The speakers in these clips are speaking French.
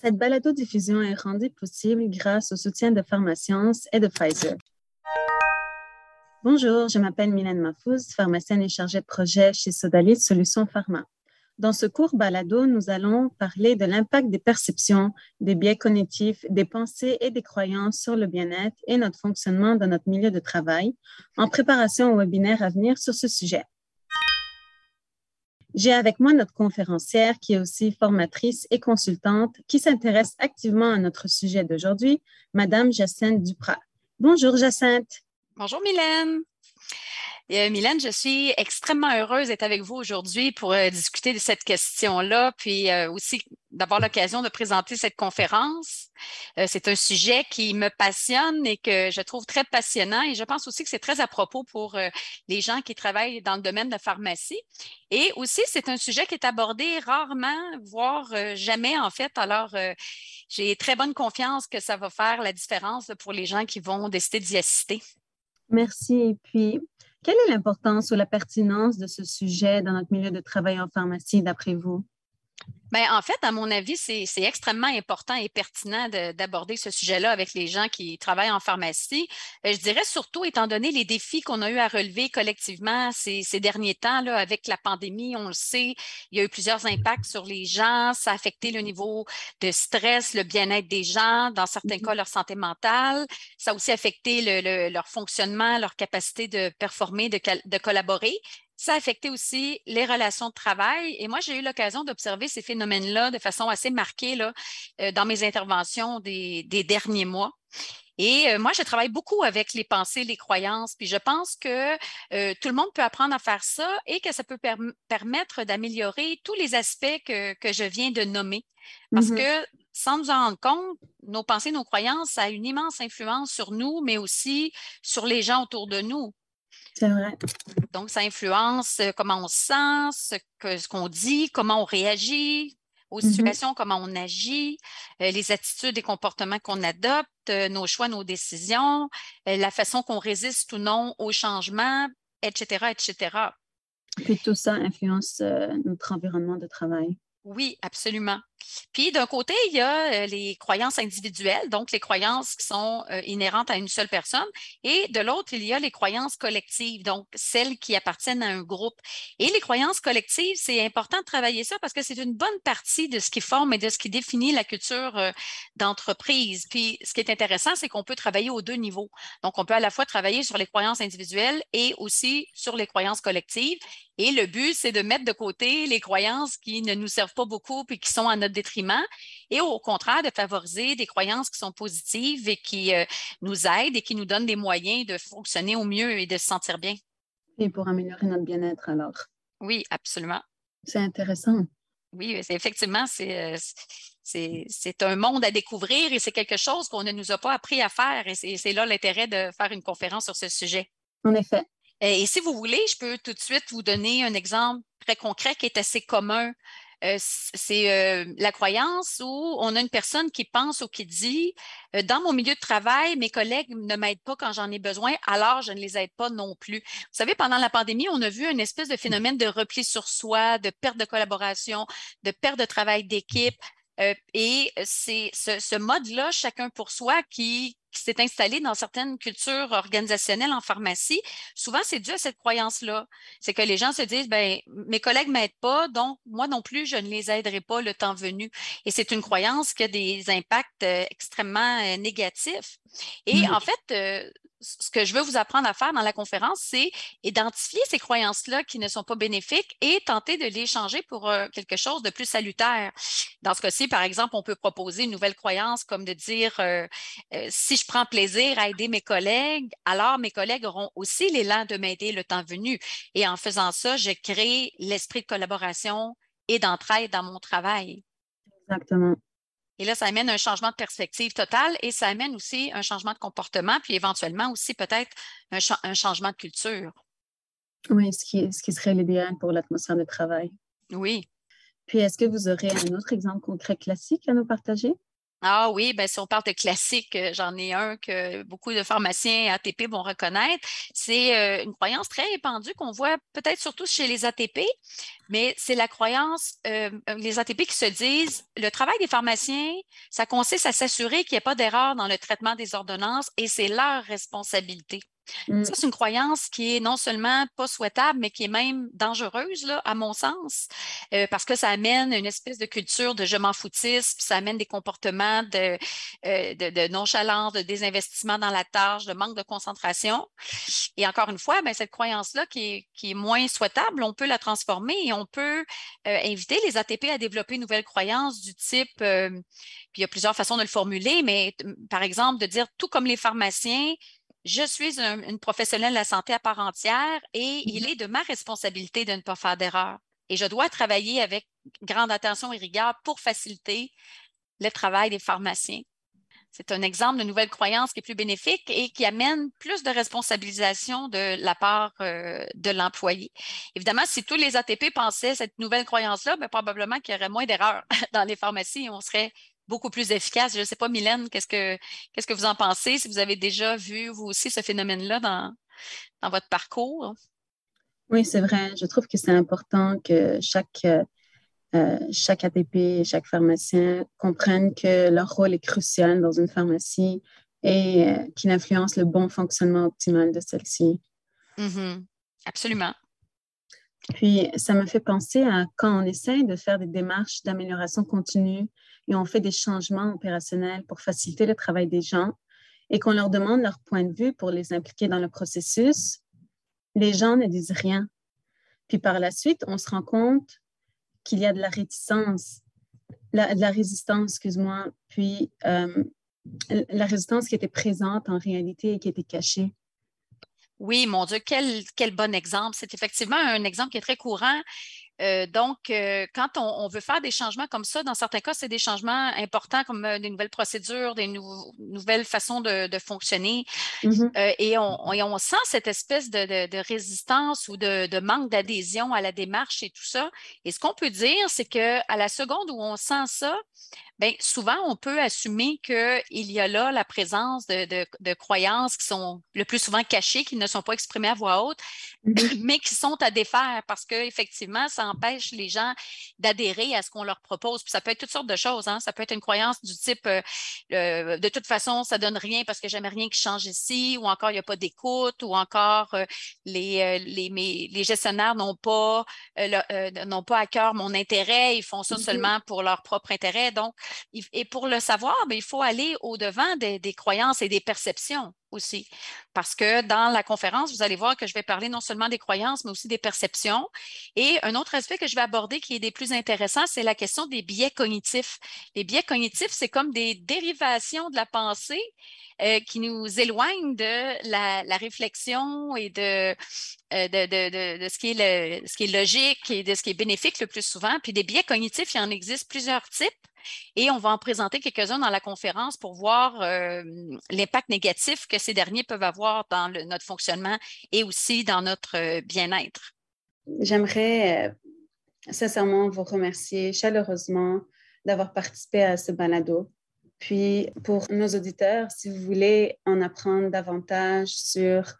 Cette balado-diffusion est rendue possible grâce au soutien de Pharmascience et de Pfizer. Bonjour, je m'appelle Mylène Mafouz, pharmacienne et chargée de projet chez Sodalit Solutions Pharma. Dans ce court balado, nous allons parler de l'impact des perceptions, des biais cognitifs, des pensées et des croyances sur le bien-être et notre fonctionnement dans notre milieu de travail, en préparation au webinaire à venir sur ce sujet. J'ai avec moi notre conférencière qui est aussi formatrice et consultante qui s'intéresse activement à notre sujet d'aujourd'hui, Madame Jacinthe Duprat. Bonjour Jacinthe. Bonjour Mylène. Euh, Mylène, je suis extrêmement heureuse d'être avec vous aujourd'hui pour euh, discuter de cette question-là, puis euh, aussi d'avoir l'occasion de présenter cette conférence. c'est un sujet qui me passionne et que je trouve très passionnant et je pense aussi que c'est très à propos pour les gens qui travaillent dans le domaine de la pharmacie. Et aussi, c'est un sujet qui est abordé rarement, voire jamais en fait. Alors, j'ai très bonne confiance que ça va faire la différence pour les gens qui vont décider d'y assister. Merci. Et puis, quelle est l'importance ou la pertinence de ce sujet dans notre milieu de travail en pharmacie, d'après vous? Bien, en fait, à mon avis, c'est extrêmement important et pertinent d'aborder ce sujet-là avec les gens qui travaillent en pharmacie. Euh, je dirais surtout, étant donné les défis qu'on a eu à relever collectivement ces, derniers temps, là, avec la pandémie, on le sait, il y a eu plusieurs impacts sur les gens. Ça a affecté le niveau de stress, le bien-être des gens, dans certains mm-hmm. cas, leur santé mentale. Ça a aussi affecté leur fonctionnement, leur capacité de performer, de, de collaborer. Ça a affecté aussi les relations de travail. Et moi, j'ai eu l'occasion d'observer ces phénomènes-là de façon assez marquée là, euh, dans mes interventions des, derniers mois. Et euh, moi, je travaille beaucoup avec les pensées, les croyances, puis je pense que euh, tout le monde peut apprendre à faire ça et que ça peut permettre d'améliorer tous les aspects que, je viens de nommer. Parce mm-hmm. que sans nous en rendre compte, nos pensées, nos croyances, ça a une immense influence sur nous, mais aussi sur les gens autour de nous. C'est vrai. Donc, ça influence euh, comment on se sent, ce qu'on dit, comment on réagit aux mm-hmm. situations, comment on agit, euh, les attitudes et comportements qu'on adopte, euh, nos choix, nos décisions, la façon qu'on résiste ou non au changement, etc., etc. Puis tout ça influence notre environnement de travail. Oui, absolument. Puis d'un côté, il y a euh, les croyances individuelles, donc les croyances qui sont euh, inhérentes à une seule personne, et de l'autre, il y a les croyances collectives, donc celles qui appartiennent à un groupe. Et les croyances collectives, c'est important de travailler ça parce que c'est une bonne partie de ce qui forme et de ce qui définit la culture euh, d'entreprise. Puis ce qui est intéressant, c'est qu'on peut travailler aux deux niveaux. Donc on peut à la fois travailler sur les croyances individuelles et aussi sur les croyances collectives. Et le but, c'est de mettre de côté les croyances qui ne nous servent pas beaucoup et qui sont à notre détriment, et au contraire, de favoriser des croyances qui sont positives et qui euh, nous aident et qui nous donnent des moyens de fonctionner au mieux et de se sentir bien. Et pour améliorer notre bien-être, alors. Oui, absolument. C'est intéressant. Oui, effectivement, euh, c'est un monde à découvrir et c'est quelque chose qu'on ne nous a pas appris à faire. Et c'est là l'intérêt de faire une conférence sur ce sujet. En effet. Et si vous voulez, je peux tout de suite vous donner un exemple très concret qui est assez commun. Euh, c'est euh, la croyance où on a une personne qui pense ou qui dit euh, dans mon milieu de travail, mes collègues ne m'aident pas quand j'en ai besoin, alors je ne les aide pas non plus. Vous savez, pendant la pandémie, on a vu une espèce de phénomène de repli sur soi, de perte de collaboration, de perte de travail d'équipe. et c'est ce mode-là, chacun pour soi, qui, qui s'est installé dans certaines cultures organisationnelles en pharmacie, souvent c'est dû à cette croyance-là. C'est que les gens se disent, ben, mes collègues ne m'aident pas, donc moi non plus, je ne les aiderai pas le temps venu. Et c'est une croyance qui a des impacts euh, extrêmement euh, négatifs. Et mmh. en fait, euh, ce que je veux vous apprendre à faire dans la conférence, c'est identifier ces croyances-là qui ne sont pas bénéfiques et tenter de les changer pour quelque chose de plus salutaire. Dans ce cas-ci, par exemple, on peut proposer une nouvelle croyance comme de dire si je prends plaisir à aider mes collègues, alors mes collègues auront aussi l'élan de m'aider le temps venu. Et en faisant ça, je crée l'esprit de collaboration et d'entraide dans mon travail. Exactement. Et là, ça amène un changement de perspective totale et ça amène aussi un changement de comportement, puis éventuellement aussi peut-être un, changement de culture. Oui, ce qui, ce qui serait l'idéal pour l'atmosphère de travail. Oui. Puis, est-ce que vous aurez un autre exemple concret classique à nous partager? Ah oui, ben si on parle de classique, euh, j'en ai un que beaucoup de pharmaciens ATP vont reconnaître. C'est euh, une croyance très répandue qu'on voit peut-être surtout chez les ATP, mais c'est la croyance, euh, les ATP qui se disent, le travail des pharmaciens, ça consiste à s'assurer qu'il n'y ait pas d'erreur dans le traitement des ordonnances et c'est leur responsabilité. Mm. Ça, c'est une croyance qui est non seulement pas souhaitable, mais qui est même dangereuse, là, à mon sens, euh, parce que ça amène une espèce de culture de je m'en foutisme, ça amène des comportements de, euh, de, nonchalance, de désinvestissement dans la tâche, de manque de concentration. Et encore une fois, ben, cette croyance-là qui est, qui est moins souhaitable, on peut la transformer et on peut euh, inviter les ATP à développer une nouvelle croyance du type, puis il y a plusieurs façons de le formuler, mais par exemple, de dire tout comme les pharmaciens, je suis une professionnelle de la santé à part entière et il mm-hmm. est de ma responsabilité de ne pas faire d'erreur. Et je dois travailler avec grande attention et rigueur pour faciliter le travail des pharmaciens. C'est un exemple de nouvelle croyance qui est plus bénéfique et qui amène plus de responsabilisation de la part euh, de l'employé. Évidemment, si tous les ATP pensaient cette nouvelle croyance-là, ben, probablement qu'il y aurait moins d'erreurs dans les pharmacies et on serait beaucoup plus efficace. Je ne sais pas, Mylène, qu'est-ce que, qu'est-ce que vous en pensez? Si vous avez déjà vu, vous aussi, ce phénomène-là dans, dans votre parcours? Oui, c'est vrai. Je trouve que c'est important que chaque, euh, chaque ATP, chaque pharmacien comprenne que leur rôle est crucial dans une pharmacie et euh, qu'il influence le bon fonctionnement optimal de celle-ci. Mm-hmm. Absolument. Puis, ça me fait penser à quand on essaye de faire des démarches d'amélioration continue et on fait des changements opérationnels pour faciliter le travail des gens et qu'on leur demande leur point de vue pour les impliquer dans le processus, les gens ne disent rien. Puis par la suite, on se rend compte qu'il y a de la réticence, de la résistance, excuse-moi, puis euh, la résistance qui était présente en réalité et qui était cachée. Oui, mon Dieu, quel, quel bon exemple. C'est effectivement un exemple qui est très courant euh, donc, euh, quand on, veut faire des changements comme ça, dans certains cas, c'est des changements importants comme euh, des nouvelles procédures, des nouvelles façons de, fonctionner. Mm-hmm. et, on, sent cette espèce de, résistance ou de, manque d'adhésion à la démarche et tout ça. Et ce qu'on peut dire, c'est qu'à la seconde où on sent ça, Bien, souvent, on peut assumer qu'il y a là la présence de, croyances qui sont le plus souvent cachées, qui ne sont pas exprimées à voix haute, mm-hmm. mais qui sont à défaire parce qu'effectivement, ça empêche les gens d'adhérer à ce qu'on leur propose. Puis ça peut être toutes sortes de choses. Hein. Ça peut être une croyance du type euh, de toute façon, ça ne donne rien parce que jamais rien qui change ici, ou encore il n'y a pas d'écoute, ou encore euh, les, euh, les, les, gestionnaires n'ont pas, n'ont pas à cœur mon intérêt, ils font ça mm-hmm. seulement pour leur propre intérêt. Donc, et pour le savoir, ben, il faut aller au-devant des, croyances et des perceptions aussi. Parce que dans la conférence, vous allez voir que je vais parler non seulement des croyances, mais aussi des perceptions. Et un autre aspect que je vais aborder qui est des plus intéressants, c'est la question des biais cognitifs. Les biais cognitifs, c'est comme des dérivations de la pensée euh, qui nous éloignent de la, réflexion et de, euh, de, ce, qui est ce qui est logique et de ce qui est bénéfique le plus souvent. Puis des biais cognitifs, il y en existe plusieurs types. Et on va en présenter quelques-uns dans la conférence pour voir euh, l'impact négatif que ces derniers peuvent avoir dans notre fonctionnement et aussi dans notre euh, bien-être. J'aimerais euh, sincèrement vous remercier chaleureusement d'avoir participé à ce balado. Puis pour nos auditeurs, si vous voulez en apprendre davantage sur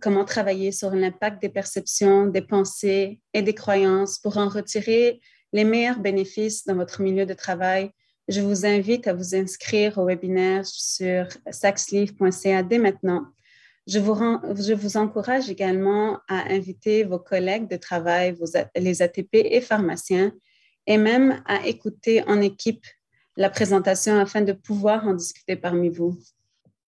comment travailler sur l'impact des perceptions, des pensées et des croyances pour en retirer les meilleurs bénéfices dans votre milieu de travail, je vous invite à vous inscrire au webinaire sur saxleaf.ca dès maintenant. Je vous, encourage également à inviter vos collègues de travail, les ATP et pharmaciens, et même à écouter en équipe la présentation afin de pouvoir en discuter parmi vous.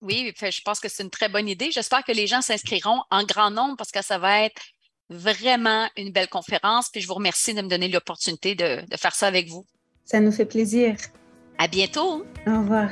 Oui, je pense que c'est une très bonne idée. J'espère que les gens s'inscriront en grand nombre parce que ça va être vraiment une belle conférence. Puis je vous remercie de me donner l'opportunité de, de faire ça avec vous. Ça nous fait plaisir. À bientôt. Au revoir.